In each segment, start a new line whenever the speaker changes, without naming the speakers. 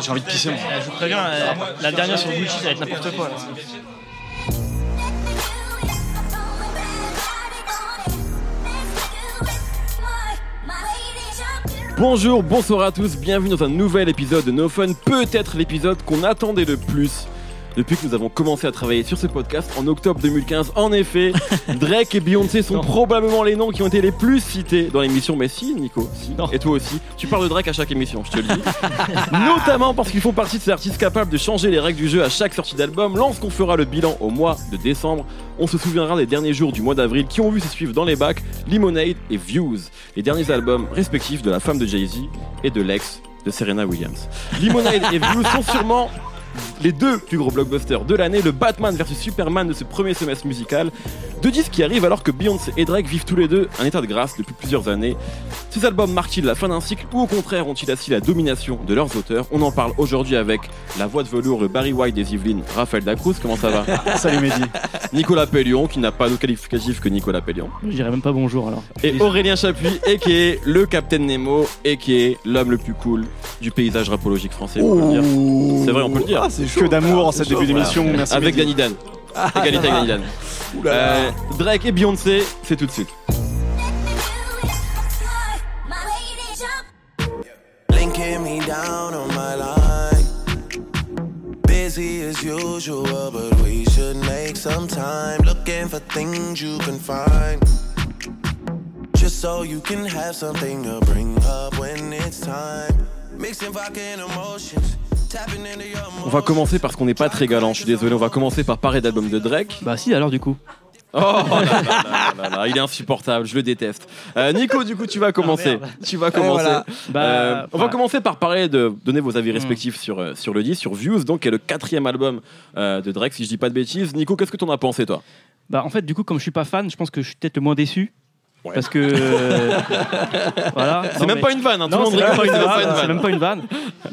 J'ai envie de pisser. moi.
Je vous préviens, euh, la dernière sur Gucci, ça va être n'importe quoi. là.
Bonjour, bonsoir à tous, bienvenue dans un nouvel épisode de No Fun, peut-être l'épisode qu'on attendait le plus depuis que nous avons commencé à travailler sur ce podcast en octobre 2015. En effet, Drake et Beyoncé sont probablement les noms qui ont été les plus cités dans l'émission. Mais si, Nico, si.
Non.
Et toi aussi. Tu parles de Drake à chaque émission, je te le dis. Notamment parce qu'ils font partie de ces artistes capables de changer les règles du jeu à chaque sortie d'album. Lorsqu'on fera le bilan au mois de décembre, on se souviendra des derniers jours du mois d'avril qui ont vu se suivre dans les bacs Lemonade et Views, les derniers albums respectifs de la femme de Jay-Z et de l'ex de Serena Williams. Lemonade et Views sont sûrement les deux plus gros blockbusters de l'année, le Batman vs Superman de ce premier semestre musical. Deux disques qui arrivent alors que Beyoncé et Drake vivent tous les deux un état de grâce depuis plusieurs années. Ces albums marquent-ils la fin d'un cycle ou au contraire ont-ils assis la domination de leurs auteurs? On en parle aujourd'hui avec la voix de velours de Barry White des Yvelines, Raphaël Dacruz, comment ça va?
Salut Mehdi.
Nicolas Pellion, qui n'a pas de qualificatif que Nicolas Pellion.
Je dirais même pas bonjour alors.
Et Aurélien Chapuis, et le Captain Nemo, et l'homme le plus cool du paysage rapologique français, on peut le dire. C'est vrai, on peut le dire.
Ah, c'est chaud.
Que d'amour en
C'est
cette début
voilà.
d'émission. Merci
Avec
Mehdi.
Danny Dan. Égalité avec Danny Dan.
Ouh là là.
Euh, Drake et Beyoncé, c'est tout de suite.
Linking me down on my line. Busy as usual, but we should make some time. Looking for things you can find. Just so you can have something to bring up when it's time. Mixing vodka and emotions.
On va commencer parce qu'on n'est pas très galant, je suis désolé. On va commencer par parler d'album de Drake.
Bah si alors du coup.
Oh là là là il est insupportable, je le déteste. Euh, Nico, du coup, tu vas commencer. tu vas commencer.
voilà.
Bah,
Euh, on va
ouais.
commencer par parler de donner vos avis
Mm.
respectifs sur, euh, sur le disque, sur Views, donc qui est le quatrième album euh, de Drake, si je dis pas de bêtises. Nico, qu'est-ce que t'en as pensé, toi?
Bah en fait du coup comme je suis pas fan, je pense que je suis peut-être le moins déçu.
Ouais.
Parce que euh, voilà.
C'est
Non,
même
mais-
pas une vanne, hein, tout le
Non,
monde
c'est même,
rigole,
pas une
c'est même pas une
vanne, c'est
vanne.
même pas une vanne.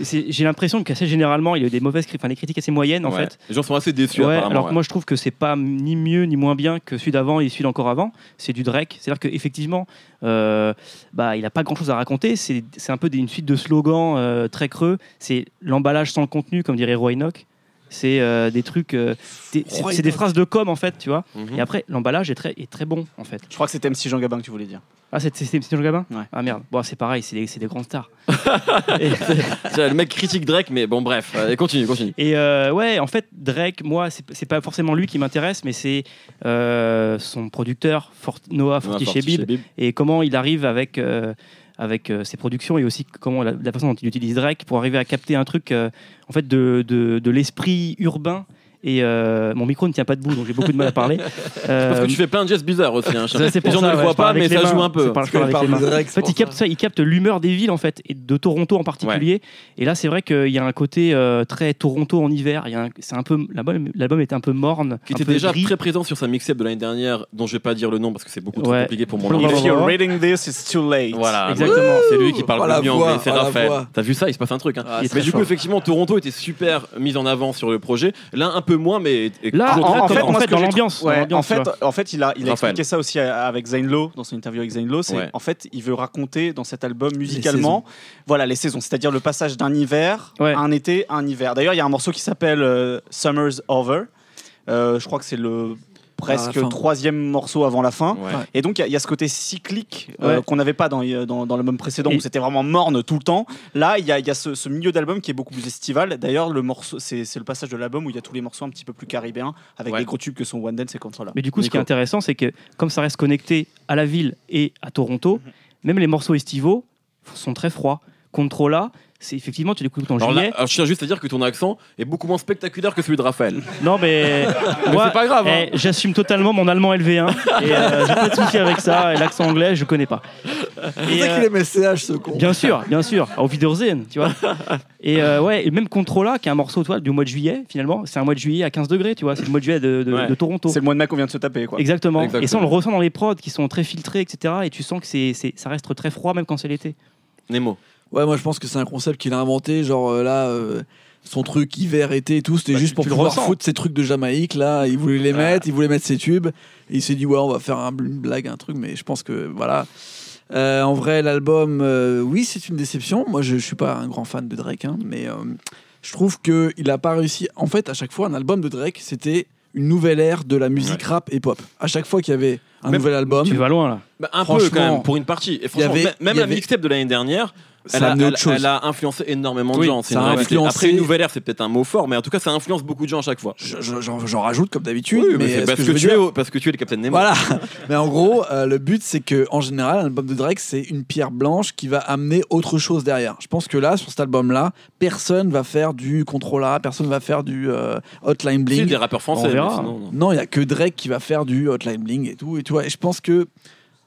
C'est- J'ai l'impression qu'assez généralement, il y a eu des mauvaises critiques, enfin des critiques assez moyennes en
Ouais.
fait.
Les gens sont assez déçus,
Ouais,
apparemment.
alors que
ouais.
moi je trouve que c'est pas ni mieux ni moins bien que celui d'avant et celui d'encore avant. C'est du Drake. C'est-à-dire qu'effectivement, euh, bah, il a pas grand-chose à raconter. C'est c'est un peu des- une suite de slogans euh, très creux. C'est l'emballage sans le contenu, comme dirait Roy Enoch. C'est euh, des trucs, euh, des- c'est
Roy
c'est des phrases de com en fait, tu vois.
Mhm.
Et après, l'emballage est très, est très bon en fait.
Je crois que c'était MC Jean Gabin que tu voulais dire.
Ah, c'est c'est- c'est Jean Gabin?
Ouais.
Ah merde. Bon, c'est pareil, c'est des, c'est des grandes stars. et,
Le mec critique Drake, mais bon, bref, continue, continue.
et, euh, ouais, en fait, Drake, moi, c'est c'est pas forcément lui qui m'intéresse, mais c'est euh, son producteur, Fort- Noah Fortichebib,
Bib.
et comment il arrive avec, euh, avec euh, ses productions et aussi comment la, la façon dont il utilise Drake pour arriver à capter un truc euh, en fait de, de, de l'esprit urbain. Et euh, mon micro ne tient pas debout, donc j'ai beaucoup de mal à parler.
Parce que tu fais plein de gestes bizarres aussi. Hein,
c'est
les gens
ça,
ne le
ouais,
voient pas, mais ça
mains.
joue un peu.
Parce
avec
parle
les.
Drake,
En fait, il capte
ça.
il capte l'humeur des villes en fait, et de Toronto en particulier. Et là, c'est vrai qu'il y a un côté euh, très Toronto en hiver. Il y a un- C'est un peu l'album, l'album était un peu morne,
Qui
un
était
peu
déjà
gris.
très présent sur sa mixtape de l'année dernière, dont je vais pas dire le nom parce que c'est beaucoup trop
Ouais.
compliqué pour mon
Blablabla.
anglais.
If you're reading this, it's too late.
Voilà,
Exactement.
c'est lui qui parle
Oh,
mieux anglais, c'est
oh,
Raphaël. T'as vu ça Il se passe un truc. Hein.
Ah,
mais du coup, effectivement, Toronto était super mis en avant sur le projet. Là, un peu moins, mais
Là, en- fait, en dans l'ambiance,
ouais, en fait, en fait, il a, il a expliqué ça aussi avec Zane Lowe dans son interview avec Zane Lowe. C'est
Ouais.
en fait, il veut raconter dans cet album musicalement, voilà, les saisons, c'est-à-dire le passage d'un hiver
Ouais.
à un été, à un hiver. D'ailleurs, il y a un morceau qui s'appelle euh, Summer's Over. Euh, je crois que c'est le presque troisième morceau avant la fin.
Ouais.
Et donc, il y a- il y, a ce côté cyclique euh,
Ouais.
qu'on n'avait pas dans, dans, dans l'album précédent
Et-
où c'était vraiment morne tout le temps. Là, il y a, il y a ce, ce milieu d'album qui est beaucoup plus estival. D'ailleurs, le morceau, c'est c'est le passage de l'album où il y a tous les morceaux un petit peu plus caribéens avec
Ouais.
des gros tubes que sont One Dance et Controla.
Mais du coup, ce qui est intéressant, c'est que comme ça reste connecté à la ville et à Toronto,
Mhm.
même les morceaux estivaux sont très froids. Controla, c'est effectivement, tu l'écoutes en
Alors là,
juillet.
alors, je tiens juste à dire que ton accent est beaucoup moins spectaculaire que celui de Raphaël.
Non, mais. moi,
c'est pas grave, hein.
eh, J'assume totalement mon allemand LV1. et euh, j'ai pas de souci avec ça. Et l'accent anglais, je connais pas.
C'est
Et,
ça
euh,
qu'il aimait CH, ce con.
Bien sûr, bien sûr. Au Wiedersehen, tu vois. Et euh, ouais, et même Controla, qui est un morceau toi, du mois de juillet, finalement, c'est un mois de juillet à 15 degrés, tu vois. C'est le mois de juillet de, de-
Ouais.
de Toronto.
C'est le mois de mai qu'on vient de se taper, quoi.
Exactement. Et ça, on le ressent dans les prods qui sont très filtrés, etc. Et tu sens que c'est, c'est- ça reste très froid, même quand c'est l'été.
Nemo.
Ouais, moi je pense que c'est un concept qu'il a inventé. Genre euh, là, euh, son truc hiver, été et tout, c'était
Bah,
juste
tu-
pour
tu
pouvoir foutre ces trucs de Jamaïque. Là, il voulait les mettre, il voulait mettre ses tubes. Et il s'est dit, ouais, on va faire un- une blague, un truc. Mais je pense que voilà. Euh, en vrai, l'album, euh, oui, c'est une déception. Moi, je, je suis pas un grand fan de Drake, hein, mais euh, je trouve que il a pas réussi. En fait, à chaque fois, un album de Drake, c'était une nouvelle ère de la musique rap et pop. À chaque fois qu'il y avait un
Même-
nouvel album,
Tu vas loin là.
Bah, un peu quand même, pour une partie. Et franchement,
avait-
même-
y
la
avait-
mixtape de l'année dernière,
ça
elle
a
a,
amené
elle-
autre chose.
elle a influencé énormément de
Oui,
gens. C'est
ça
une
a influencé-
Après, une nouvelle ère, c'est peut-être un mot fort, mais en tout cas, ça influence beaucoup de gens à chaque fois.
Je- je- J'en j'en rajoute comme d'habitude,
Oui,
mais ce
parce,
que je
tu
dire-
es, parce que tu es le Captain Nemo.
Voilà. Mais en gros, euh, le but, c'est que en général, un album de Drake, c'est une pierre blanche qui va amener autre chose derrière. Je pense que là, sur cet album-là, personne va faire du Controlla, personne va faire du euh, Hotline Bling.
des rappeurs français.
On verra.
mais sinon, non.
Non, il y a que Drake qui va faire du Hotline Bling et tout. Et tu vois, et je pense que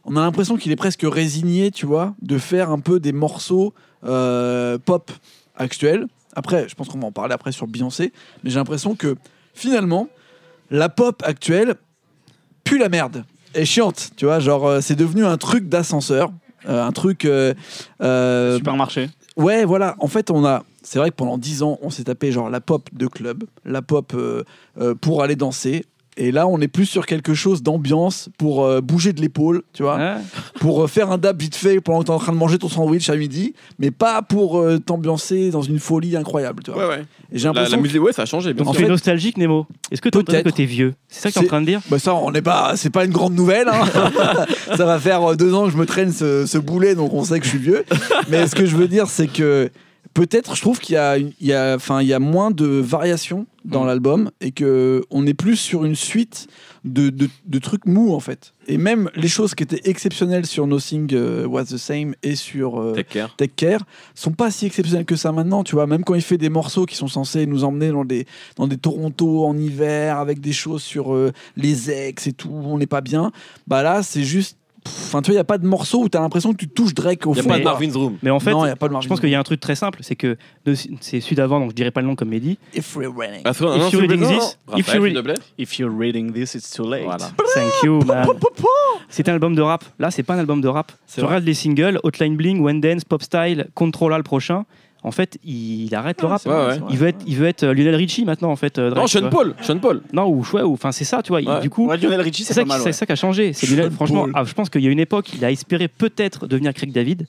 on a l'impression qu'il est presque résigné, tu vois, de faire un peu des morceaux euh, pop actuels. Après, je pense qu'on va en parler après sur Beyoncé, mais j'ai l'impression que finalement, la pop actuelle pue la merde. Est chiante, tu vois, genre euh, c'est devenu un truc d'ascenseur, euh, un truc.
Supermarché.
Ouais, voilà. En fait, on a. C'est vrai que pendant 10 ans, on s'est tapé genre la pop de club, la pop euh, euh, pour aller danser. Et là, on est plus sur quelque chose d'ambiance pour euh, bouger de l'épaule, tu vois,
Ouais.
pour euh, faire un dab vite fait pendant que t'es en train de manger ton sandwich à midi, mais pas pour euh, t'ambiancer dans une folie incroyable, tu vois.
Ouais, ouais.
Et j'ai
La, la
l'impression. que-
musique, ouais, ça a changé. bien
es
fait-
nostalgique, Nemo. Est-ce que tu es
Peut-être.
que t'es vieux? C'est ça que tu es en
C'est-
train de dire?
Bah ça, on n'est pas, c'est pas une grande nouvelle. hein. ça va faire euh, deux ans que je me traîne ce, ce boulet, donc on sait que je suis vieux. Mais ce que je veux dire, c'est que peut-être, je trouve qu'il y a, il y a, enfin, il y a moins de variations dans
Mm.
l'album et que on est plus sur une suite de, de, de trucs mous en fait. Et même les choses qui étaient exceptionnelles sur Nothing euh, Was the Same et sur euh,
Take care.
Take Care sont pas si exceptionnels que ça maintenant, tu vois. Même quand il fait des morceaux qui sont censés nous emmener dans des, dans des Toronto en hiver avec des choses sur euh, les ex et tout, on n'est pas bien. Bah là, c'est juste. Enfin, tu vois, il n'y a pas de morceau où tu as l'impression que tu touches Drake au
Il n'y a
fond.
pas de. Marvin's Room.
Mais en fait,
non, n'y a pas de
je pense qu'il y a un truc très simple, c'est que c'est celui d'avant, donc je dirais pas le nom comme Mehdi.
If we're running.
Ah, c'est vrai,
If
non,
you're reading this- if you're.
If you're reading this, it's too late.
Voilà.
Thank you, man. C'est un album de rap. Là, c'est pas un album de rap.
C'est
Je
vrai.
regarde les singles, Hotline Bling, One Dance, Pop Style, Controlla le prochain. En fait, il arrête le rap.
vrai, Ouais, ouais.
Il veut être, il veut être euh, Lionel Richie maintenant, en fait. euh, Drake,
Non, Sean. Paul. Sean Paul.
Non, ou ouais, ou enfin c'est ça, tu vois.
Ouais.
Du coup,
Ouais, Lionel Richie,
c'est ça, qui- ça a changé. C'est Lionel-
Sean
franchement, ah, je pense qu'il y a une époque, il a espéré peut-être devenir Craig David.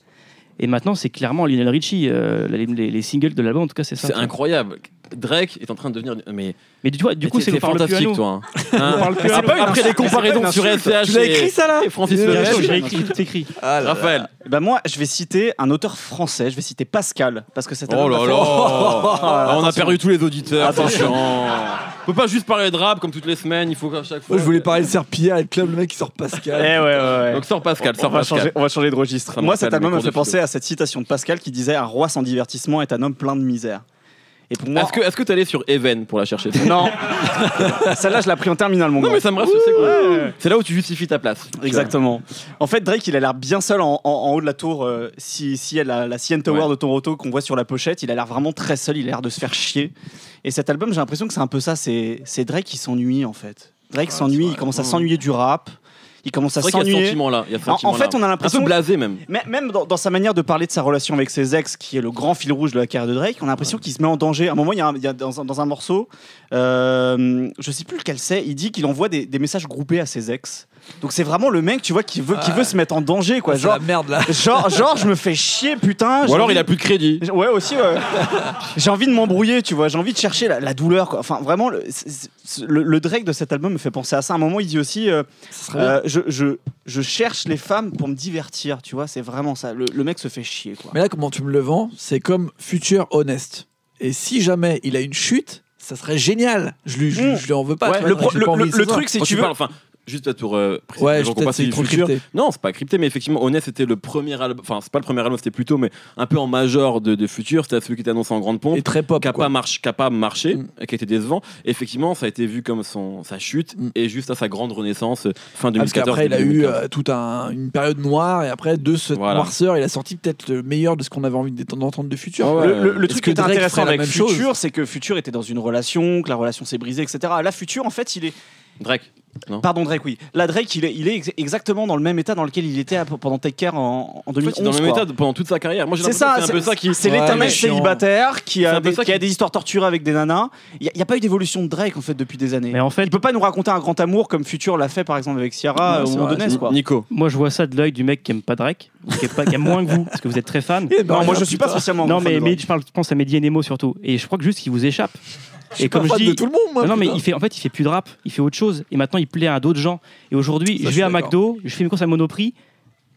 Et maintenant, c'est clairement Lionel Richie. euh, les, les- les singles de l'album, en tout cas, c'est ça.
C'est incroyable. Drake est en train de devenir. Mais
Mais tu vois, du coup, c'est
fantastique, toi. hein. Hein
parle plus nous.
pas une- Après
une
comparaisons sur. SCH
Tu l'as écrit ça là
et Francis
Il est
Le
Bien
là,
sûr,
Belge.
je l'ai écrit, tout écrit.
Ah là là.
Raphaël.
Bah moi, je vais citer un auteur français. Je vais citer Pascal parce que c'est
Oh là là
Ah,
On a perdu tous les auditeurs.
Attention.
On peut pas juste parler de rap comme toutes les semaines. Il faut qu'à chaque fois.
Moi, je voulais parler de Serpillère et le club, le mec qui sort
Eh
Pascal.
ouais, ouais, ouais.
Donc sors Pascal,
on, va
Pascal.
changer, on va changer de registre. Moi, cet album me fait
de
penser à cette citation de Pascal qui disait Un roi sans divertissement est un homme plein de misère. Et pour moi.
Est-ce que est-ce que t'es allé sur Even pour la chercher
Non Celle-là, je l'ai pris en terminale, mon
Non
gars.
mais ça me rassure, c'est cool. C'est là où tu justifies ta place.
Exactement. En fait, Drake, il a l'air bien seul en, en- en haut de la tour. euh, si, si elle a la CN Tower
Ouais.
de Toronto qu'on voit sur la pochette, il a l'air vraiment très seul. Il a l'air de se faire chier. Et cet album, j'ai l'impression que c'est un peu ça. C'est c'est Drake qui s'ennuie, en fait. Drake s'ennuie. Il commence à s'ennuyer du rap. Il commence à s'ennuyer.
sentiment là. Il y a ce
En- en
sentiment
fait, on a
Un
l'impression
peu blasé même.
Mais même dans, dans sa manière de parler de sa relation avec ses ex, qui est le grand fil rouge de la carrière de Drake, on a l'impression qu'il se met en danger. À un moment, il y a, un- il y a dans, un, dans un morceau, euh, je sais plus lequel c'est, il dit qu'il envoie des, des messages groupés à ses ex. Donc c'est vraiment le mec, tu vois, qui veut, qui veut se mettre en danger, quoi. Genre,
la merde là.
genre, genre, je me fais chier, putain.
Ou alors
envie-
il a plus de crédit.
Ouais, aussi, ouais. J'ai envie de m'embrouiller, tu vois. J'ai envie de chercher la, la douleur, quoi. Enfin, vraiment, le, le- le Drake de cet album me fait penser à ça. À un moment, il dit aussi euh, euh, je, je, je cherche les femmes pour me divertir, tu vois. C'est vraiment ça. Le, le mec se fait chier, quoi.
Mais là, comment tu me le vends, c'est comme Future Honest. Et si jamais il a une chute, ça serait génial. Je lui, je,
Mm.
je lui en veux pas.
Ouais,
tu vois,
le, pro- truc, c'est que
tu
tu veux.
parles, enfin, juste pour euh, préciser,
Ouais,
les
je-
gens qui ont
peut-être
pas
c'est
suivi
trop
le futur.
crypté.
Non, c'est pas crypté, mais effectivement, Honest c'était le premier album. Enfin, c'est pas le premier album, c'était plutôt, mais un peu en major de, de Future. C'était celui qui était annoncé en grande pompe.
Et très pop.
qui n'a
quoi.
pas, marche, qui a pas marché,
Mm.
qui a été décevant. Effectivement, ça a été vu comme son, sa chute
Mm.
et juste à sa grande renaissance euh, fin
Ah, parce
2014.
qu'après, il a eu
2015.
euh, toute un- une période noire, et après, de cette
Voilà.
noirceur, il a sorti peut-être le meilleur de ce qu'on avait envie d'entendre de Future.
Ah ouais.
Le, le- le
Est-ce
truc qui est intéressant avec Future, c'est que Future était dans une relation, que la relation s'est brisée, etc. Là, Future, en fait, il est.
Drake.
Pardon, Drake, oui. Là, Drake, il est, il est ex- exactement dans le même état dans lequel il était pendant Take Care en, en
En fait,
2011.
il est dans le même
quoi.
état pendant toute sa carrière. Moi, j'ai
C'est ça,
c'est un peu ça qui.
c'est
Ouais,
l'état mec célibataire qui a, des,
ça
qui a
qui-
des histoires torturées avec des nanas. Il n'y a, pas eu d'évolution de Drake en fait depuis des années.
Mais en fait,
il peut pas nous raconter un grand amour comme Future l'a fait par exemple avec Ciara quoi.
Nico.
moi je vois ça de l'œil du mec qui aime pas Drake, ou qui, est pas- qui aime moins que vous, parce que vous êtes très fan.
Eh ben,
Non, moi je suis pas spécialement.
Non, mais,
de
mais
Drake.
je, parle, je pense à Mehdi et Nemo surtout. Et je crois que juste qu'il vous échappe. Et
pas
comme je
fan
dis,
de tout le monde, moi.
non, mais il fait, en fait, il fait plus de rap, il fait autre chose. Et maintenant, il plaît à d'autres gens. Et aujourd'hui, je vais à. McDo, je fais mes courses à Monoprix.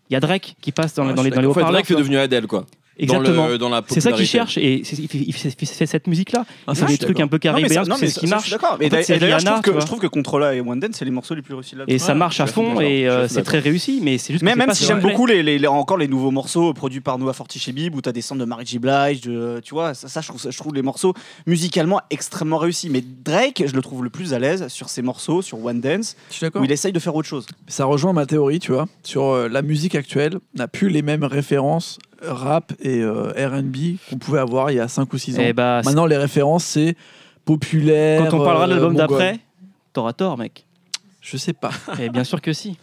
Il y a Drake qui passe dans, les- dans les, dans haut-parleurs.
Drake,
vois.
devenu Adèle, quoi.
Exactement.
Dans, le, dans la
C'est ça qu'il cherche et c'est- il fait, il cette musique-là.
Ah, je
des trucs un peu caribéens, c'est ce qui marche.
D'accord. Et
En fait,
d'ailleurs-
c'est
et d'ailleurs, je trouve que
tu vois.
je trouve que Controla et One Dance, c'est les morceaux les plus réussis là.
Et ça marche à fond et euh, c'est très réussi, mais c'est juste que
Mais
c'est
même si j'aime beaucoup les, les- les- encore les nouveaux morceaux produits par Noah Fortichebib où t'as des sons de Mary J. Blige, de- tu vois, ça, ça, je, trouve, ça- je trouve les morceaux musicalement extrêmement réussis. Mais Drake, je le trouve le plus à l'aise sur ses morceaux, sur One Dance, où il essaye de faire autre chose.
Ça rejoint ma théorie, tu vois, sur euh, la musique actuelle n'a plus les mêmes références rap et euh, R&B qu'on pouvait avoir il y a 5 ou 6 ans.
Eh bah,
Maintenant, les références, c'est populaire.
quand on parlera de
euh,
l'album d'après, t'auras tort, mec.
Je sais pas.
Et bien sûr que si.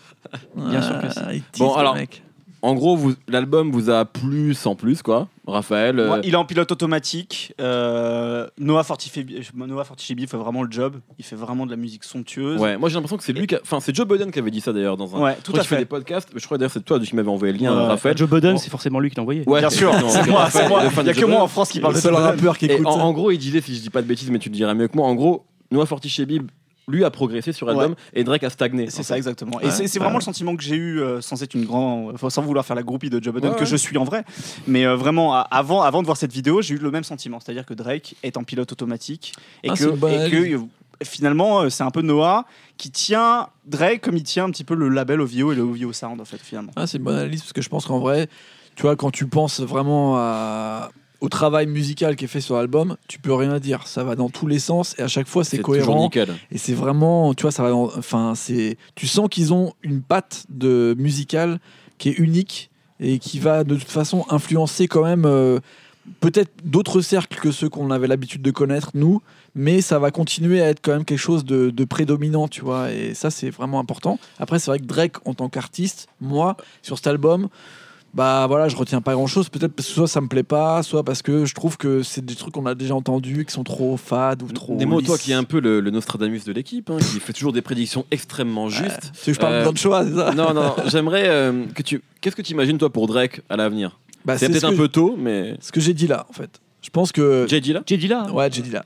Bien sûr que si.
Ah,
Bon, alors,
mec.
En gros, vous- l'album vous a plu sans plus, quoi. Raphaël. euh,
Ouais, il est en pilote automatique. Euh, Noah Fortichebib Noah Fortichebib fait vraiment le job. Il fait vraiment de la musique somptueuse.
Ouais, moi j'ai l'impression que c'est lui qui a- Enfin, c'est Joe Biden qui avait dit ça d'ailleurs dans un.
Ouais, tout à
fait des podcasts. Je crois d'ailleurs c'est toi qui m'avais envoyé le lien,
Ouais.
Raphaël.
Joe Budden,
Bon.
c'est forcément lui qui l'a envoyé.
Ouais,
Bien sûr, c'est moi, c'est moi. Il y a que moi en France qui parle
Le
de
seul rappeur qui
Et
écoute
en, gros, il disait, si je dis pas de bêtises, mais tu le diras mieux que moi, en gros, Noah Fortichebib, lui, a progressé sur l'album et Drake a stagné.
C'est ça
fait.
exactement. Et
Ouais.
c'est c'est vraiment le sentiment que j'ai eu euh, sans être une grande, enfin, sans vouloir faire la groupie de Joe Budden
Ouais,
que
ouais.
je suis en vrai, mais euh, vraiment avant, avant de voir cette vidéo, j'ai eu le même sentiment, c'est-à-dire que Drake est en pilote automatique et
Ah,
que, et euh, finalement euh, c'est un peu Noah qui tient Drake comme il tient un petit peu le label OVO et le OVO Sound en fait finalement.
Ah, c'est une bonne analyse parce que je pense qu'en vrai, tu vois, quand tu penses vraiment à- au travail musical qui est fait sur l'album, tu peux rien dire. Ça va dans tous les sens et à chaque fois c'est cohérent.
nickel.
Et c'est vraiment, tu vois, ça va dans- enfin, c'est, tu sens qu'ils ont une patte de musicale qui est unique et qui va de toute façon influencer quand même euh, peut-être d'autres cercles que ceux qu'on avait l'habitude de connaître nous, mais ça va continuer à être quand même quelque chose de, de prédominant, tu vois. Et ça, c'est vraiment important. Après, c'est vrai que Drake, en tant qu'artiste, moi, sur cet album. Bah voilà, je retiens pas grand chose. Peut-être parce que soit ça me plaît pas, soit parce que je trouve que c'est des trucs qu'on a déjà entendus, qui sont trop fades ou trop.
Nemo, toi qui est un peu le, le Nostradamus de l'équipe, hein, qui fait toujours des prédictions extrêmement justes.
Tu veux que je parle
Euh,
de choix, c'est ça?
non, non, j'aimerais euh, que tu. Qu'est-ce que tu imagines, toi, pour Drake à l'avenir?
Bah,
C'est
ce
peut-être un peu tôt, mais.
ce que j'ai dit là, en fait. Je pense que.
J'ai dit là
J'ai dit là. hein.
Ouais, j'ai dit là.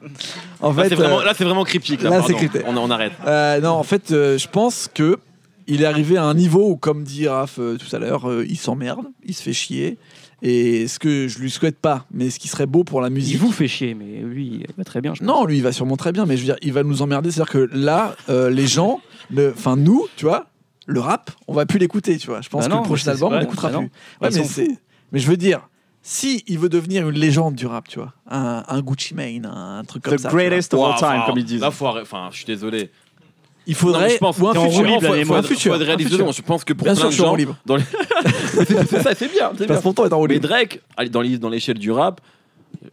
En
Là,
fait,
vraiment,
euh,
là, c'est vraiment cryptique. Là,
c'est cryptique.
On, on arrête.
euh, non, en fait, euh, je pense que il est arrivé à un niveau où, comme dit Raph euh, tout à l'heure, euh, il s'emmerde, il se fait chier. Et ce que je lui souhaite pas, mais ce qui serait beau pour la
Il
musique.
vous fait chier, mais lui, il va très bien. je.
Non, lui, il va sûrement très bien, mais je veux dire, il va nous emmerder. C'est-à-dire que là, euh, les gens, le- enfin nous, tu vois, le rap, on va plus l'écouter, tu vois. Je pense
Bah
que
non,
le prochain album, on l'écoutera
bah
plus. Ouais,
Ils
mais je veux dire, si il veut devenir une légende du rap, tu vois, un, un Gucci Mane, un truc comme
The
ça. vois,
greatest of all time comme ils disent.
Là, faut arrêter- Enfin, je suis désolé.
Il faudrait
je pense
ou un futur,
libre,
faut, faut, dedans. Je pense que pour
Bien
plein
sûr,
de
je suis en
gens,
libre.
dans les- c'est ça, c'est bien. c'est bien.
passe temps être en roue
Mais
libre.
Drake, allez, dans l'é- dans l'échelle du rap,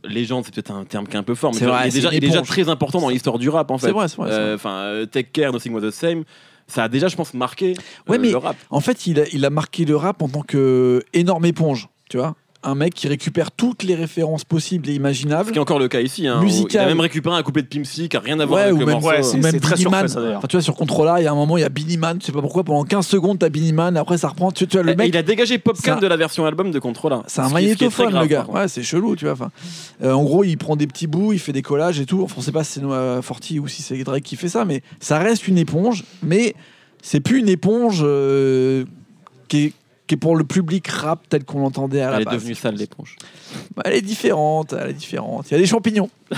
légende, c'est peut-être un terme qui est un peu fort, mais
C'est vrai,
il, est
c'est
déjà,
une
il est déjà
éponge.
très important dans l'histoire du rap en fait.
C'est vrai, c'est vrai. c'est vrai.
Euh, Enfin, euh, Take Care, Nothing Was the Same, ça a déjà, je pense, marqué
Ouais,
euh,
mais-
le rap.
En fait, il a, il a marqué le rap en tant que énorme éponge, tu vois. Un mec qui récupère toutes les références possibles et
Ce
imaginables.
qui est encore le cas ici. Hein. Il a même récupéré un couplet de Pimp C qui a rien à voir
Ouais,
avec
ou
le
même,
morceau.
ouais,
ou
c'est-
même
très surfait, ça.
Enfin, tu vois, sur Controla, il y a un moment, il y a Billy Man, tu sais pas pourquoi, pendant 15 secondes, t'as Billy Man, après ça reprend. Tu, tu vois, le
Et
mec,
il a dégagé
un-
de la version album de Controla.
c'est un
Ce ce
magnétophone,
grave,
le gars. Ouais, c'est chelou, tu vois. Enfin, euh, en gros, il prend des petits bouts, il fait des collages et tout. Enfin, on sait pas si c'est Noah Forti ou si c'est Drake qui fait ça, mais ça reste une éponge. Mais c'est plus une éponge euh, qui, est, qui est pour le public rap tel qu'on l'entendait à la
Elle est
base.
devenue sale l'éponge.
Bah, elle est différente, elle est différente. Il y a des champignons.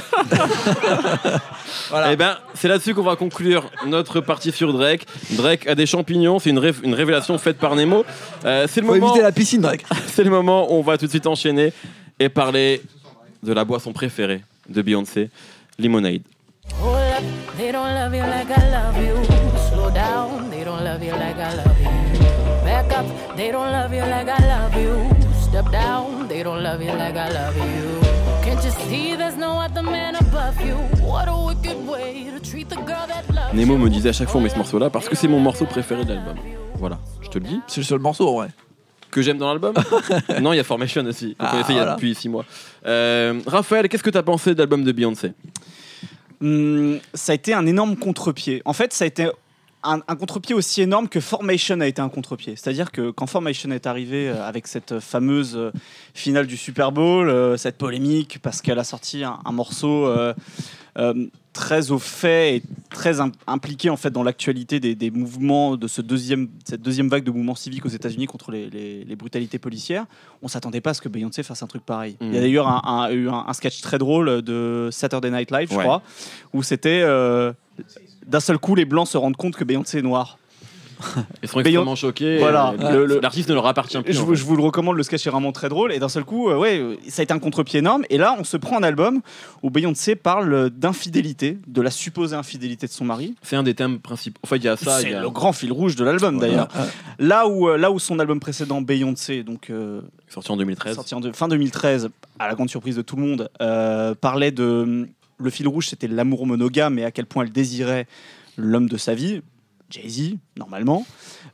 voilà.
Eh ben, c'est là-dessus qu'on va conclure notre partie sur Drake. Drake a des champignons, c'est une, ré- une révélation faite par Nemo. Euh, c'est le
Faut
moment.
éviter la piscine, Drake.
C'est le moment où on va tout de suite enchaîner et parler de la boisson préférée de Beyoncé, Lemonade.
Up, they don't love you like I love you. Slow down, they don't love you like I love you. Up, they don't love you like I love you. Step down, they don't love you like I love you. Can't you see there's no other man above you? What a wicked way to treat the girl that loves
Nemo me disait à chaque fois on met ce morceau là parce que c'est mon morceau préféré de l'album. Voilà, je te le dis.
C'est le seul morceau en vrai.
Que j'aime dans l'album Non, il y a Formation aussi, qu'on
Ah,
connaissait il y a
voilà.
depuis 6 mois. Euh, Raphaël, qu'est-ce que t'as pensé de l'album de Beyoncé?
Hum, ça a été un énorme contre-pied. En fait, ça a été un, un contre-pied aussi énorme que Formation a été un contre-pied. C'est-à-dire que quand Formation est arrivé euh, avec cette fameuse euh, finale du Super Bowl, euh, cette polémique, parce qu'elle a sorti un, un morceau euh, euh, très au fait et très im- impliqué en fait dans l'actualité des, des mouvements de ce deuxième, cette deuxième vague de mouvements civiques aux États-Unis contre les, les- les brutalités policières, on s'attendait pas à ce que Beyoncé fasse un truc pareil. Il y a d'ailleurs un, un- eu un, un sketch très drôle de Saturday Night Live, je
Ouais.
crois, où c'était euh, d'un seul coup les blancs se rendent compte que Beyoncé est noire.
Ils sont
Beyon-
extrêmement choqués.
Voilà.
euh,
le-
L'artiste ne leur appartient plus.
Je,
en
vous-
fait.
je vous le recommande, le sketch est vraiment très drôle. Et d'un seul coup, euh, ouais, euh, ça a été un contre-pied énorme. Et là, on se prend un album où Beyoncé parle d'infidélité, de la supposée infidélité de son mari.
C'est un des thèmes principaux. Enfin, il y a ça.
C'est
a-
le grand fil rouge de l'album d'ailleurs.
Ah,
Là où, euh, là où son album précédent, Beyoncé, donc euh,
Sorti en 2013.
sorti en de- fin 2013, à la grande surprise de tout le monde, euh, parlait de. Le fil rouge, c'était l'amour monogame et à quel point elle désirait l'homme de sa vie, Jay-Z, normalement.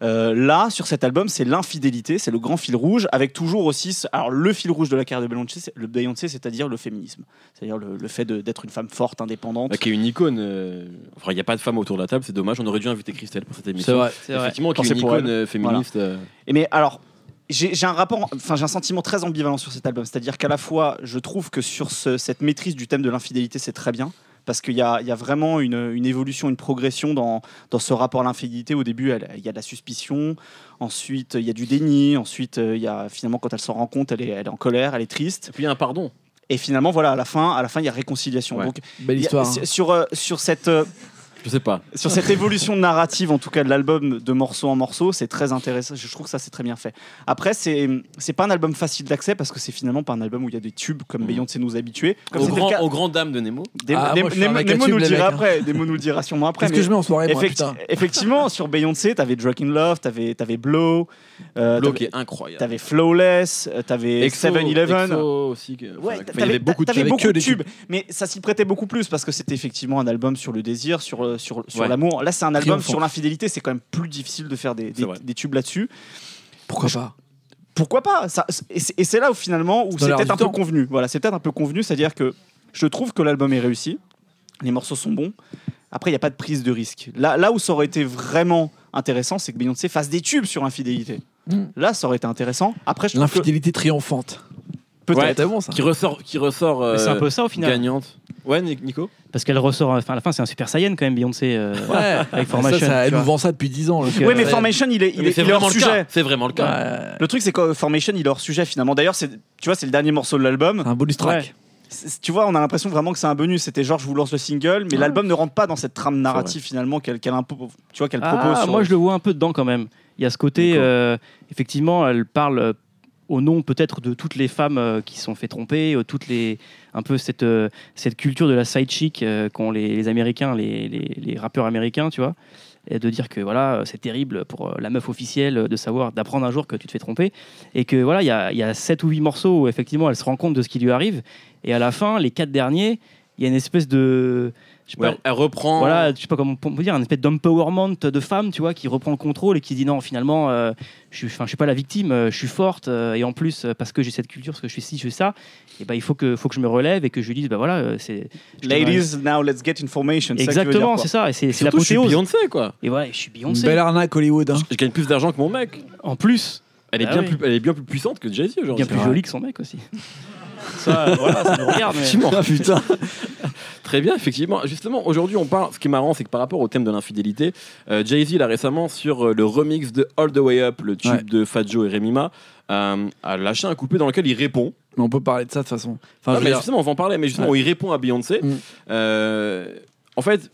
Euh, là, sur cet album, c'est l'infidélité, c'est le grand fil rouge, avec toujours aussi. Alors, le fil rouge de la carrière de Beyoncé, c'est- le Beyoncé, c'est-à-dire le féminisme. C'est-à-dire le, le fait de- d'être une femme forte, indépendante.
Bah, qui est une icône. euh, Enfin, il n'y a pas de femme autour de la table, c'est dommage. On aurait dû inviter Christelle pour cette émission.
C'est vrai.
C'est vrai.
Effectivement, qui est une icône
elle.
euh, féministe. euh,
Et mais alors, j'ai j'ai un rapport, enfin j'ai un sentiment très ambivalent sur cet album. C'est-à-dire qu'à la fois, je trouve que sur ce- cette maîtrise du thème de l'infidélité, c'est très bien. Parce qu'il y a, il y a vraiment une, une évolution, une progression dans, dans ce rapport à l'infidélité. Au début, elle- il y a de la suspicion, ensuite il y a du déni, ensuite euh, il y a finalement quand elle s'en rend compte, elle est, elle est en colère, elle est triste.
Et puis il y a un pardon.
Et finalement, voilà, à la fin, à la fin, il y a réconciliation.
Ouais.
Donc,
Belle
a-
histoire. hein.
sur, euh, sur cette euh,
Je sais pas.
sur cette évolution narrative, en tout cas de l'album de morceau en morceau, c'est très intéressant. Je trouve que ça c'est très bien fait. Après, c'est c'est pas un album facile d'accès parce que c'est finalement pas un album où il y a des tubes comme
Mhm.
Beyoncé nous habitués. Comme
Au
c'était le
grand,
cas-
aux grandes dames de Nemo.
Des-
Ah,
des-
moi, je suis un
Nemo
mec à
Nemo
tube,
nous le
les
dira
mecs, hein.
après. Nemo nous le dira sûrement après.
Qu'est-ce
mais
que je mets en soirée, moi,
effecti-
putain
effectivement, sur Beyoncé, t'avais Drunk in Love, t'avais avais Blow, euh,
Bloc
t'avais-
est incroyable.
t'avais Flawless, euh, t'avais
Exo-
7-Eleven.
Exo aussi. que- enfin,
Ouais,
enfin, il y
t'avais
avait beaucoup de
t'avais
tubes.
beaucoup
que
de
des
tubes, mais ça s'y prêtait beaucoup plus parce que c'était effectivement un album sur le désir, sur, euh, sur, sur
Ouais.
l'amour. Là, c'est un album
Triomphant.
sur l'infidélité, c'est quand même plus difficile de faire des, tubes là-dessus.
Pourquoi pas
Pourquoi pas ça, Et c'est là où finalement où c'est peut-être un peu convenu. Voilà, c'est peut-être un peu convenu, c'est-à-dire que je trouve que l'album est réussi, les morceaux sont bons. Après, il n'y a pas de prise de risque. Là, là où ça aurait été vraiment intéressant, c'est que Beyoncé fasse des tubes sur infidélité.
Mm.
Là, ça aurait été intéressant. Après, que
L'infidélité triomphante.
peut-être.
Ouais.
Bon ça.
Qui ressort, qui ressort euh,
c'est un peu ça au final.
gagnante. Ouais, Nic- Nico
Parce qu'elle ressort, enfin à la fin c'est un super saiyan quand même Beyoncé euh,
Ouais.
avec Formation.
ça, elle nous vend ça depuis 10 ans.
Oui,
euh,
mais. Formation, il est, il est, il est hors
vraiment le
sujet.
cas. C'est vraiment le cas.
Ouais.
Le truc, c'est que Formation, il est hors sujet finalement. D'ailleurs, c'est, tu vois, c'est le dernier morceau de l'album.
Un bonus track.
Ouais.
Tu vois, on a l'impression vraiment que c'est un bonus. C'était genre, je vous lance le single, mais
Ouais.
l'album ne rentre pas dans cette trame narrative finalement qu'elle, impo- tu vois, qu'elle
Ah,
propose. sur-
moi je le vois un peu dedans quand même. Il y a ce côté, euh, effectivement, elle parle euh, au nom peut-être de toutes les femmes euh, qui se sont fait tromper, euh, toutes les, un peu cette, euh, cette culture de la side chick euh, qu'ont les, Américains, les, les, rappeurs américains, tu vois. Et de dire que voilà, c'est terrible pour la meuf officielle de savoir, d'apprendre un jour que tu te fais tromper. Et que voilà, il y a, y a 7 ou 8 morceaux où effectivement elle se rend compte de ce qui lui arrive. Et à la fin, les quatre derniers, il y a une espèce de. Je sais pas,
Ouais, elle reprend.
voilà, je sais pas comment on peut dire, un espèce d'empowerment de femme, tu vois, qui reprend le contrôle et qui dit non, finalement, euh, je suis, enfin, je suis pas la victime, euh, je suis forte, euh, et en plus, euh, parce que j'ai cette culture, parce que je suis ci, je suis ça, et ben il faut que, faut que je me relève et que je lui dise, bah voilà, euh, c'est.
Ladies, now let's get information.
Exactement, c'est ça, et c'est
Surtout, je suis. Beyoncé, quoi.
Et voilà, je suis
Une
Beyoncé.
belle arnaque Hollywood. hein.
Je gagne plus d'argent que mon mec.
En plus,
Elle est,
Ah
bien,
oui.
plus, elle est bien plus puissante que Jay-Z aujourd'hui.
bien plus jolie que son mec aussi. ça, voilà, ça nous regarde. mais-.
Ah putain.
Très bien, effectivement. Justement, aujourd'hui, on parle. Ce qui est marrant, c'est que par rapport au thème de l'infidélité, euh, Jay-Z, il a récemment, sur euh, le remix de All the Way Up, le tube
Ouais.
de Fat Joe et Remy Ma, euh, a lâché un couplet dans lequel il répond.
Mais on peut parler de ça de toute façon. Enfin, veux
mais
dire,
justement, on va en parler, mais justement,
Ouais.
où il répond à Beyoncé.
Mm.
En fait,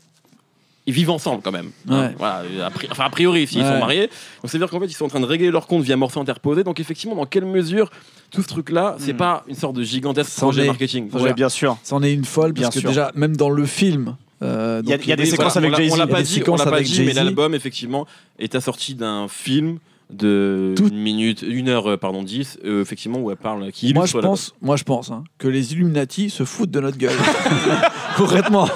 ils vivent ensemble quand même.
Ouais.
Voilà, a pri- enfin, a priori, s'ils
Ouais.
sont mariés. Donc, ça veut dire qu'en fait, ils sont en train de régler leur compte via morceaux interposés. Donc, effectivement, dans quelle mesure tout ce truc-là, c'est
Mm.
pas une sorte de gigantesque projet
est.
marketing?
Dire-
bien sûr.
c'en est une folle
Bien
parce que
sûr.
déjà, même dans le film. euh,
Il y a- y des
oui,
séquences
Voilà,
avec Jay-Z.
On l'a pas
des
dit, on
séquences
l'a pas
avec
dit mais l'album, effectivement, est assorti d'un film de
Tout-
une minute, une heure, euh, pardon, 10, euh, effectivement, où elle parle, qui
Moi je pense, moi je pense hein, que les Illuminati se foutent de notre gueule. Concrètement,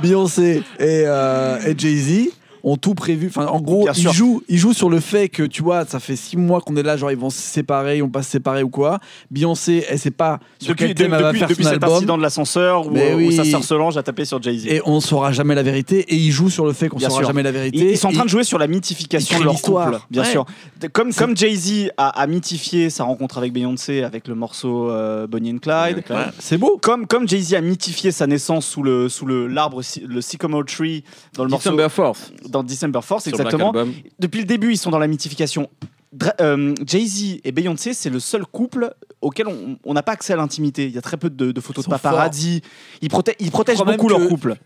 Beyoncé et, euh, et Jay-Z ont tout prévu. Enfin, en gros,
Bien
ils
sûr.
jouent, ils jouent sur le fait que tu vois, ça fait six mois qu'on est là, genre ils vont se séparer, ils vont pas se séparer ou quoi. Beyoncé, elle sait pas sur
Depuis,
quel thème
de-
elle va
depuis,
faire
depuis
son
cet
album.
incident de l'ascenseur où,
Mais
où
oui.
sa sœur Solange a tapé sur Jay-Z.
Et on saura jamais la vérité. Et ils jouent sur le fait qu'on
Bien
saura
sûr.
jamais la vérité.
Ils, ils sont en train
Et-
de jouer sur la mythification de leur couple, bien
Ouais.
sûr. Comme, comme Jay-Z a, a mythifié sa rencontre avec Beyoncé avec le morceau euh, Bonnie and Clyde.
Ouais, c'est beau.
Comme, comme Jay-Z a mythifié sa naissance sous le sous le l'arbre le sycamore tree dans le morceau
December Force,
dans December Force
sur Black
exactement.
Album.
Depuis le début, ils sont dans la mythification. Dra- euh, Jay-Z et Beyoncé, c'est le seul couple auquel on- on n'a pas accès à l'intimité. Il y a très peu de, de photos
Ils
de
sont
paparazzi. Ils, proté- ils protègent
crois même
beaucoup leur
que-
couple.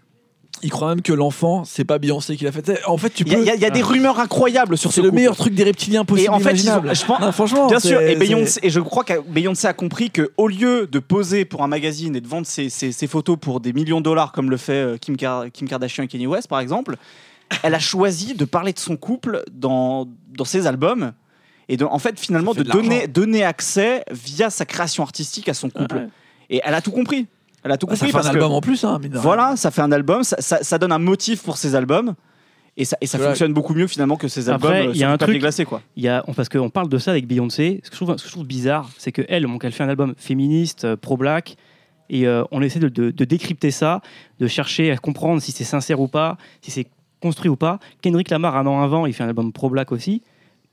Ils croient même que l'enfant, c'est pas Beyoncé qui l'a fait. En fait, tu
Il y a,
peux.
il y a- il y a des rumeurs incroyables sur ce
C'est le
couple.
meilleur truc des reptiliens possible.
Et en fait, ils ont-
imaginable.
je pense-
Non, franchement,
Bien sûr,
c'est-
et, Beyoncé, et je crois que Beyoncé a compris que au lieu de poser pour un magazine et de vendre ses, ses- ses photos pour des millions de dollars, comme le fait euh, Kim, Kar- Kim Kardashian et Kanye West, par exemple, elle a choisi de parler de son couple dans, dans ses albums. Et de, en fait, finalement,
Ça fait
de,
de
donner, donner accès via sa création artistique à son couple.
Ouais.
Et elle a tout compris. Elle a tout
Bah, ça
compris
fait un
parce que
album en plus, hein,
voilà, ça fait un album, ça, ça- ça donne un motif pour ses albums. Et ça, et ça fonctionne beaucoup mieux finalement que ses albums
Après,
euh,
il y a
sur
un
papier
truc-
glacé quoi.
Il y a, parce qu'on parle de ça avec Beyoncé. Ce que je trouve, ce que je trouve bizarre, c'est qu'elle, donc, elle fait un album féministe, euh, pro-black, et euh, on essaie de, de- de décrypter ça, de chercher à comprendre si c'est sincère ou pas, si c'est construit ou pas. Kendrick Lamar, un an avant, il fait un album pro-black aussi.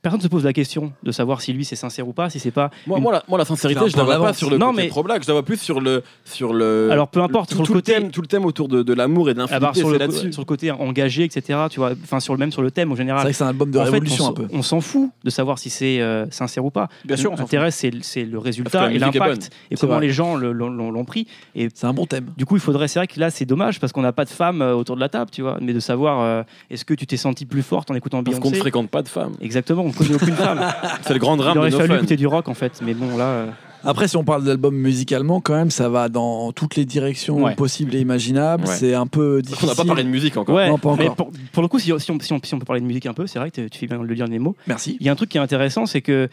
Personne ne se pose la question de savoir si lui c'est sincère ou pas, si c'est pas.
Moi,
une-
moi, la, moi, la sincérité, je la vois pas sur le
Non,
côté
mais-
pro black, je la vois plus sur le. Sur le
Alors, peu importe,
tout,
sur le
tout
côté-
thème, tout le thème autour de, de l'amour et de
Ah bah,
l'infidélité,
sur,
c'est
le,
là-dessus.
sur le côté engagé, etc. Tu vois, enfin sur le même sur le thème en
C'est
général.
vrai que c'est un album de
En fait,
révolution
on
un peu.
on s'en fout de savoir si c'est euh, sincère ou pas.
Bien sûr,
L'intérêt, c'est c'est le résultat et l'impact et
C'est
comment
vrai.
les gens l'ont pris. Et
C'est un bon thème.
du coup, il faudrait, c'est vrai que là, c'est dommage parce qu'on n'a pas de femmes euh, autour de la table, tu vois. Mais de savoir, euh, est-ce que tu t'es senti plus forte en écoutant
Parce qu'on ne
Beyoncé
fréquente pas de femmes.
Exactement, on ne connaît aucune femme.
C'est le grand drame
Il aurait
de
fallu écouter du rock en fait, mais bon là. euh,
Après, si on parle d'album musicalement, quand même, ça va dans toutes les directions
Ouais.
possibles et imaginables.
Ouais.
C'est un peu
Parce
difficile.
qu'on n'a pas parlé de musique encore.
Ouais,
Non, pas
mais pour, pour le coup, si, si on, si on- si on peut parler de musique un peu, c'est vrai que tu- fais bien de le dire les mots.
Merci.
Il y a un truc qui est intéressant, c'est que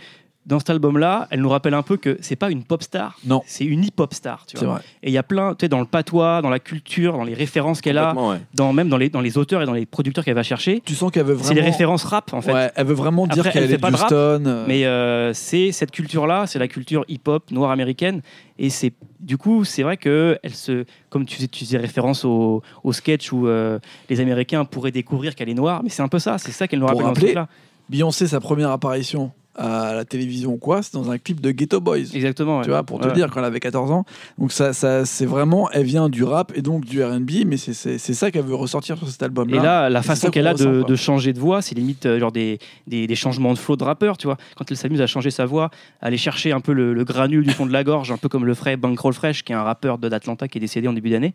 dans cet album-là, elle nous rappelle un peu que c'est pas une pop star,
Non.
c'est une hip-hop star. Tu
C'est
vois.
vrai.
Et il y a plein, tu sais, dans le patois, dans la culture, dans les références qu'elle a,
ouais.
dans, même dans les, dans les auteurs et dans les producteurs qu'elle va chercher.
Tu sens qu'elle veut
C'est les
vraiment.
références rap en fait.
Ouais, elle veut vraiment dire qu'elle
fait
est
pas de rap,
euh,
Mais euh, c'est cette culture-là, c'est la culture hip-hop noire américaine. Et c'est du coup, c'est vrai que elle se, comme tu, faisais- tu faisais référence au, au sketch où euh, les Américains pourraient découvrir qu'elle est noire, mais c'est un peu ça, c'est ça qu'elle nous rappelle dans ce truc-là.
Beyoncé, sa première apparition à la télévision ou quoi, c'est dans un clip de Ghetto Boys.
Exactement. ouais.
Tu vois, pour te
Ouais.
dire, quand elle avait 14 ans. Donc, ça, ça, c'est vraiment, elle vient du rap et donc du RB, mais c'est, ça qu'elle veut ressortir sur cet
Et
album-là.
là, la façon qu'elle a de, changer de voix, c'est limite euh, genre des, des, des changements de flow de rappeur, tu vois. Quand elle s'amuse à changer sa voix, à aller chercher un peu le, le granule du fond de la gorge, un peu comme le ferait Bankroll Fresh, qui est un rappeur de- d'Atlanta qui est décédé en début d'année.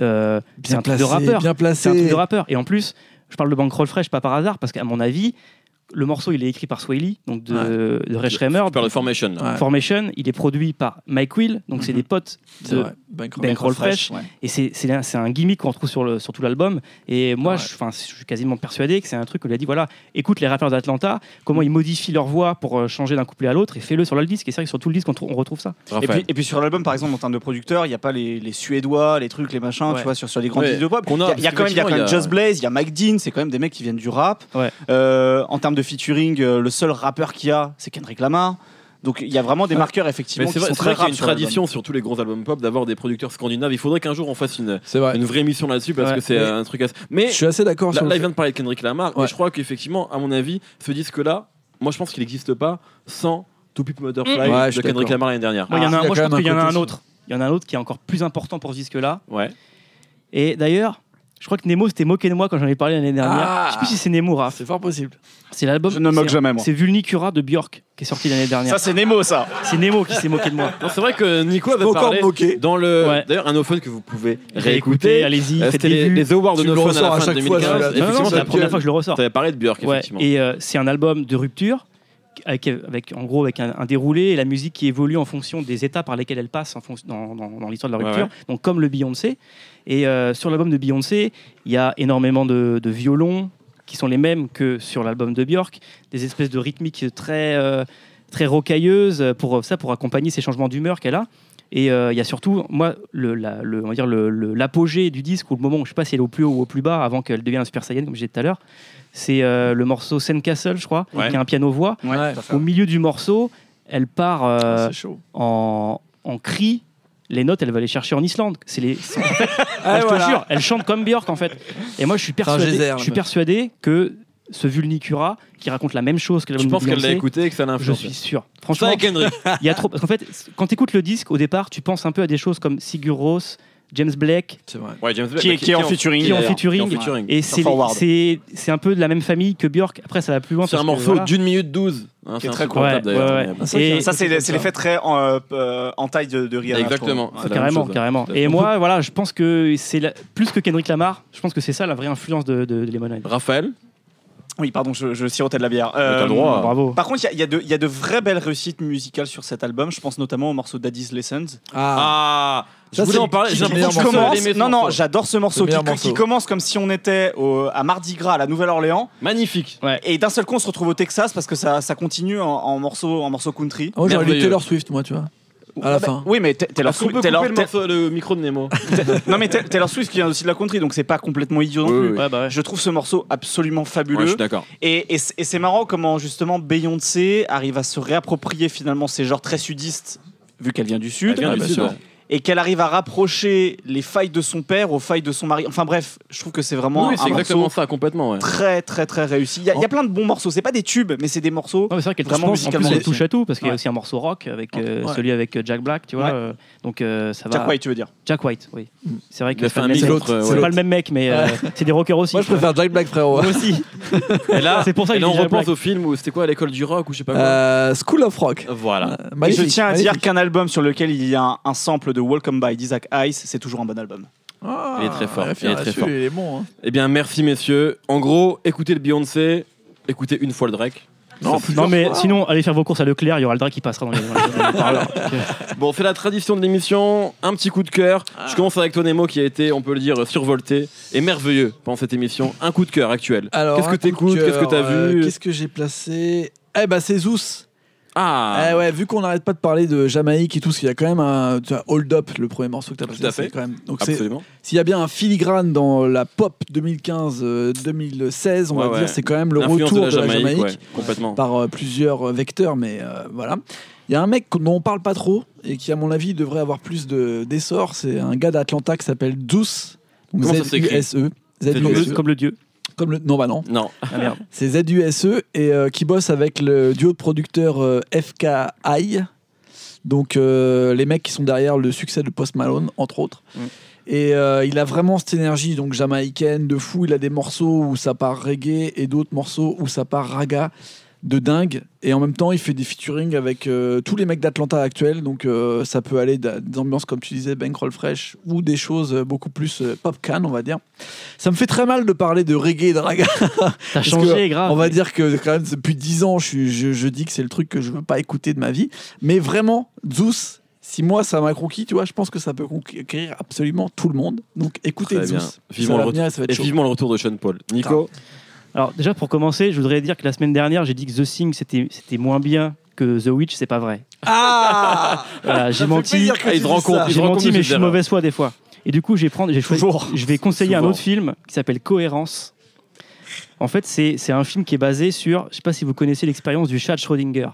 Euh, c'est un truc de rappeur.
bien
C'est un truc de rappeur. Et en plus, je parle de Bankroll Fresh pas par hasard, parce qu'à mon avis, le morceau il est écrit par Swaley, donc de, de Ray Schremer.
Tu parles de Formation.
Ouais.
Formation, il est produit par Mike Will, donc c'est
Mhm.
des potes de.
Bankroll.
Bankroll Fresh.
ouais.
Et c'est c'est un, un gimmick qu'on retrouve sur, le, sur tout l'album. Et moi,
Ouais.
je, je suis quasiment persuadé que c'est un truc qu'on lui a dit voilà, écoute les rappeurs d'Atlanta, comment ils modifient leur voix pour euh, changer d'un couplet à l'autre, et fais-le sur le disque. Et c'est vrai que sur tout le disque, on, on retrouve ça.
Et puis, et puis sur l'album, par exemple, en termes de producteurs, il n'y a pas les, les Suédois, les trucs, les machins,
Ouais.
tu vois, sur, sur les grands
Ouais,
disques de pop.
qu'on
Il
a,
y a, il y a
parce
quand même, il y a quand même
qu'effectivement,
Just Blaze, il y a Mike Dean, c'est quand même des mecs qui viennent du rap.
Ouais.
Euh, en termes de featuring, euh, le seul rappeur qu'il y a, c'est Kendrick Lamar. Donc il y a vraiment des marqueurs effectivement
c'est
qui
vrai,
sont
qu'il y a une
sur
tradition sur tous les gros albums pop d'avoir des producteurs scandinaves. Il faudrait qu'un jour on fasse une,
C'est vrai.
une vraie émission là-dessus parce
Ouais.
que c'est
Mais-
un truc assez. Mais
Je suis assez d'accord
là,
sur
là, il vient de parler de Kendrick Lamar
Ouais.
et je crois qu'effectivement, à mon avis, ce disque-là, moi je pense qu'il n'existe pas sans To People Butterfly
Ouais,
de Kendrick. Lamar l'année dernière.
Moi, il y en
Ah,
a
il y
un,
a
moi, je pense qu'il y en a
un
autre. Il y en a un autre qui est encore plus important pour ce disque-là.
Ouais.
Et d'ailleurs, je crois que Nemo s'était moqué de moi quand j'en ai parlé l'année dernière.
Ah.
Je sais plus si c'est Nemo, Raph.
C'est fort possible.
C'est l'album.
Je ne me moque jamais, moi.
C'est Vulnicura de Björk qui est sorti l'année dernière.
Ça c'est Nemo ça.
C'est Nemo qui s'est moqué de moi.
Non, c'est vrai que Nico avait
encore
parlé
moquer.
dans le.
Ouais.
D'ailleurs, un ophone que vous pouvez réécouter.
allez-y,
Euh,
faites
C'était
des
les, les awards de
Tu me le
No Fun à la fin de
chaque fois,
2015.
celui-là.
Non, non,
Effectivement,
c'est la première fois que je le ressors.
t'avais parlé de Björk,
Ouais,
effectivement.
et euh, c'est un album de rupture, avec, avec, en gros avec un, un déroulé et la musique qui évolue en fonction des étapes par lesquelles elle passe en fonction, dans, dans- dans l'histoire de la
Ouais,
rupture, donc comme le Beyoncé. Et euh, sur l'album de Beyoncé, il y a énormément de, de violons, qui sont les mêmes que sur l'album de Björk, des espèces de rythmiques très, euh, très rocailleuses pour ça, pour accompagner ces changements d'humeur qu'elle a. Et euh, il y a surtout, moi, le, la- le- on va dire le- le- l'apogée du disque, ou le moment où je sais pas si elle est au plus haut ou au plus bas, avant qu'elle devienne un Super Saiyan, comme j'ai dit tout à l'heure, c'est euh, le morceau Sandcastle, je crois,
Ouais.
qui a un piano-voix.
Ouais.
Au milieu du morceau, elle part euh,
Ah,
en, en cri. Les notes, elle va les chercher en Islande. C'est les. c'est- en fait,
Ah,
je
voilà.
te jure, elle chante comme Björk en fait. Et moi, je suis persuadé, je suis persuadé que ce Vulnicura, qui raconte la même chose que
Je
l'album
pense
de
qu'elle l'a écouté et que ça l'a
Je
influencé.
suis sûr. Franchement, il y a trop. Parce qu'en fait, quand tu écoutes le disque, au départ, tu penses un peu à des choses comme Sigur Rós, James Blake,
C'est vrai.
Ouais, James Blake,
Qui est-
bah,
qui est en featuring,
qui est en featuring.
qui est en featuring.
et c'est
Forward.
c'est c'est un peu de la même famille que Björk. Après, ça va plus loin.
C'est un morceau
voilà.
d'une minute douze. hein, c'est
est très
court.
d'ailleurs.
Ouais, ouais,
mais-
ça,
c'est l'effet très en, euh, en taille de, de Rihanna. je
Exactement.
Carrément,
chose.
carrément. Et moi, voilà, je pense que c'est plus que Kendrick Lamar. Je pense que c'est ça la vraie influence de, de, de Lemonade.
Raphaël,
Oui, pardon, je, je sirotais de la bière.
t'as le
Euh,
droit.
Bravo.
Par contre, il y a- il y, a de- il y a de vraies belles réussites musicales sur cet album. Je pense notamment au morceau Daddy's Lessons.
Ah,
Ah, je
Ça,
voulais en parler.
le-
J'ai
qui
l'impression que
commence-
non, non, j'adore ce morceau qui, commence comme si on était au- à Mardi Gras, à la Nouvelle-Orléans.
Magnifique.
Et d'un seul coup, on se retrouve au Texas parce que ça, ça continue en, en morceau, en morceau country.
Oh, j'aurais lu. Taylor Swift, moi, tu vois. À la
Ah
fin.
Oui, mais Taylor Swift. Taylor-
le, micro de Nemo
non, mais Ta- Taylor Swift qui vient aussi de la country, donc c'est pas complètement idiot non plus.
bah.
Je trouve ce morceau absolument fabuleux.
suis d'accord.
Et, et c'est et c'est marrant comment justement Beyoncé arrive à se réapproprier finalement ces genres très sudistes, vu qu'elle vient du sud, Et qu'elle arrive à rapprocher les failles de son père aux failles de son mari. Enfin bref, je trouve que c'est vraiment
Oui,
un
c'est exactement
morceau
ça, complètement. ouais.
très très très réussi. Il y, a- il y a plein de bons morceaux, c'est pas des tubes, mais c'est des morceaux.
Mais c'est vrai qu'elle
Vraiment
vraiment en plus,
musicalement
elle
réussi.
touche à tout parce qu'il y a
Ouais.
aussi un morceau rock avec euh,
Ouais.
celui avec euh, Jack Black, tu vois.
Ouais.
euh, donc euh, ça va.
Jack White, tu veux dire
Jack White, oui. C'est vrai que
Il a
c'est
fait
pas,
un
le
mix
même-
entre,
c'est
ouais.
pas le même mec, mais euh, c'est des rockers aussi.
Moi, je préfère Jack Black, frérot.
Moi aussi.
Et là,
C'est pour ça
et
que
là, on
Jack
repense
Black.
au film où c'était quoi à l'école du rock ou je sais pas quoi.
Euh, School of Rock.
Voilà.
Et je tiens à dire qu'un album sur lequel il y a un, un sample de Welcome by d'Isaac Ice, c'est toujours un bon album.
Ah,
Il est très fort, il est très fort.
Il est bon. hein.
Eh bien, merci messieurs. En gros, écoutez le Beyoncé, écoutez une fois le Drake.
Non,
Non, mais sinon, allez faire vos courses à Leclerc, il y aura le drap qui passera dans les,
Bon, c'est la tradition de l'émission. Un petit coup de cœur. Je commence avec toi, Nemo, qui a été, on peut le dire, survolté et merveilleux pendant cette émission. Un coup de cœur actuel.
Alors,
Qu'est-ce que t'écoutes? Qu'est-ce que t'as
euh,
vu?
Qu'est-ce que j'ai placé? Eh ben, c'est Zeus.
Ah
Eh ouais, vu qu'on n'arrête pas de parler de Jamaïque et tout, parce qu'il y a quand même un tu vois, Hold Up, le premier morceau que tu as passé.
Tout à fait.
Quand même, donc c'est-
Absolument.
s'il y a bien un filigrane dans la pop 2015-2016, on
Ouais,
va
ouais.
dire, c'est quand même le
L'influence
retour de la,
Jamaïque,
Jamaïque,
ouais, complètement.
par euh, plusieurs euh, vecteurs, mais euh, voilà. Il y a un mec dont on parle pas trop et qui, à mon avis, devrait avoir plus de- d'essor. C'est un gars d'Atlanta qui s'appelle Zeus. Donc
Comment ça s'écrit
Z-U-S-E.
Le, comme le dieu.
Comme le... Non, bah non.
Non.
Ah.
C'est ZUSE et euh, qui bosse avec le duo de producteurs euh, FKI. Donc euh, les mecs qui sont derrière le succès de Post Malone, entre autres.
Mm.
Et il a vraiment cette énergie donc jamaïcaine de fou. Il a des morceaux où ça part reggae et d'autres morceaux où ça part raga de dingue. Et en même temps, il fait des featuring avec euh, tous les mecs d'Atlanta actuels. Donc euh, ça peut aller d'a- d'ambiance comme tu disais, Bankroll Fresh ou des choses euh, beaucoup plus euh, pop can, on va dire. Ça me fait très mal de parler de reggae et de raga.
T'as changé,
que,
grave.
On va dire que quand même depuis 10 ans, je, je, je dis que c'est le truc que je veux pas écouter de ma vie. Mais vraiment, Zeus, si moi ça m'a conquis, tu vois, je pense que ça peut conquérir absolument tout le monde. Donc écoutez
Très bien.
Zeus.
Vivement le
venir et ça va
Et
être chaud.
vivement le retour de Sean Paul. Nico
Alors, déjà, pour commencer, je voudrais dire que la semaine dernière, j'ai dit que The Thing, c'était c'était moins bien que The Witch. C'est pas vrai.
Ah
Voilà, j'ai menti.
Ah,
J'ai menti, mais je suis mauvaise foi des fois. Et du coup, j'ai prendre, j'ai je vais conseiller un autre film qui s'appelle Cohérence. En fait, c'est c'est un film qui est basé sur, je sais pas si vous connaissez l'expérience du chat de Schrödinger.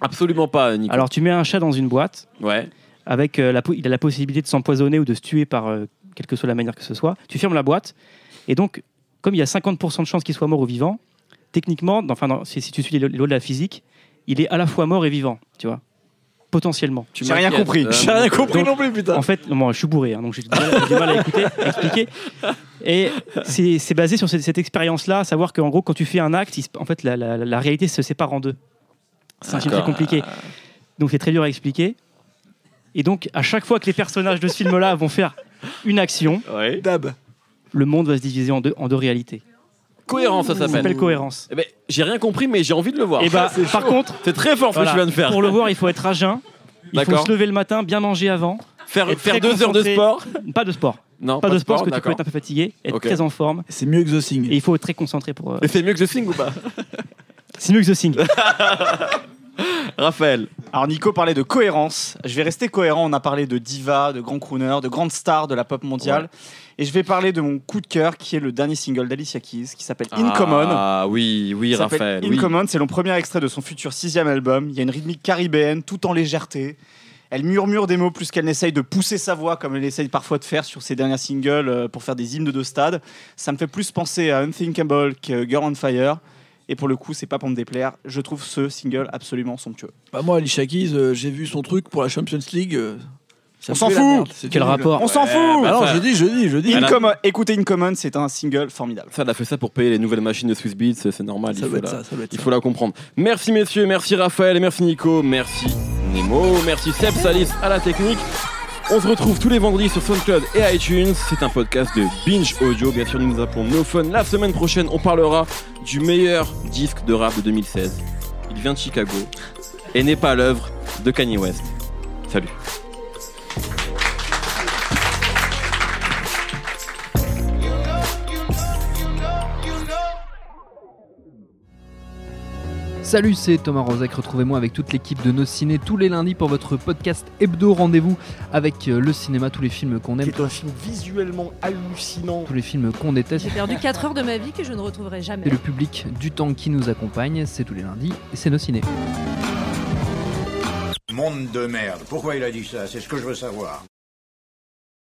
Absolument pas, Nico.
Alors, tu mets un chat dans une boîte,
ouais.
avec euh, la, po- il a la possibilité de s'empoisonner ou de se tuer par euh, quelle que soit la manière que ce soit. Tu fermes la boîte, et donc, comme il y a 50% de chances qu'il soit mort ou vivant, techniquement, dans- enfin, dans- si, si tu suis les lo- les lois de la physique, il est à la fois mort et vivant, tu vois, potentiellement.
Tu
J'ai rien compris.
Euh,
J'ai rien compris
Donc,
non plus, putain.
En fait, moi, je suis bourré, hein, donc j'ai du, mal- j'ai du mal à écouter, à expliquer. Et c'est basé sur cette, cette expérience-là, à savoir qu'en gros, quand tu fais un acte, il en fait, la, la- la réalité se sépare en deux. C'est un film très compliqué. Donc c'est très dur à expliquer. Et donc, à chaque fois que les personnages de ce film-là vont faire une action,
Ouais.
Dab.
Le monde va se diviser en deux, en deux réalités.
Cohérence, ça
Ça s'appelle
s'appelle.
cohérence.
Eh ben, j'ai rien compris, mais j'ai envie de le voir.
Et bah, par contre,
C'est très fort ce que tu viens de faire.
pour le voir, il faut être à jeun. Il faut se lever le matin, bien manger avant.
Faire, faire deux heures de sport.
Pas de sport.
Non,
Pas de sport parce que tu peux être un peu fatigué, être très en forme.
C'est mieux que The Thing.
Et il faut être très concentré pour. euh,
Et c'est mieux que The Thing ou pas?
C'est mieux que The Thing.
Raphaël.
Alors Nico parlait de cohérence. Je vais rester cohérent. On a parlé de diva, de grands crooners, de grandes stars de la pop mondiale. Et je vais parler de mon coup de cœur qui est le dernier single d'Alicia Keys qui s'appelle In Common.
Ah oui, oui, Raphaël.
In
oui.
Common, c'est le premier extrait de son futur sixième album. Il y a une rythmique caribéenne, tout en légèreté. Elle murmure des mots plus qu'elle n'essaye de pousser sa voix comme elle essaye parfois de faire sur ses derniers singles euh, pour faire des hymnes de stade. Ça me fait plus penser à Unthinkable que Girl on Fire. Et pour le coup, c'est pas pour me déplaire. Je trouve ce single absolument somptueux.
Bah, moi, Alicia Keys, euh, j'ai vu son truc pour la Champions League. euh, ça
On s'en fout.
Quel rapport
On s'en fout
bah,
Ah
ça-
je dis, je dis, je dis.
Incommon- Écoutez In Common, c'est un single formidable.
Ça, elle a fait ça pour payer les nouvelles machines de Swiss Beats, c'est normal.
Ça
il faut
doit être
la-
ça, ça
Il faut la comprendre. Merci messieurs, merci Raphaël, et merci Nico, merci Nemo, merci Seb Salis à la technique. On se retrouve tous les vendredis sur SoundCloud et iTunes. C'est un podcast de Binge Audio. Bien sûr, nous nous appelons No Fun. La semaine prochaine, on parlera du meilleur disque de rap de 2016. Il vient de Chicago et n'est pas l'œuvre de Kanye West. Salut.
Salut, c'est Thomas Rozek. Retrouvez-moi avec toute l'équipe de Nos Ciné tous les lundis pour votre podcast hebdo rendez-vous avec euh, le cinéma, tous les films qu'on aime,
un film visuellement hallucinant.
tous les films qu'on déteste.
J'ai perdu 4 heures de ma vie que je ne retrouverai jamais.
Et le public du temps qui nous accompagne, c'est tous les lundis et c'est Nos Ciné.
Monde de merde. Pourquoi il a dit ça? C'est ce que je veux savoir.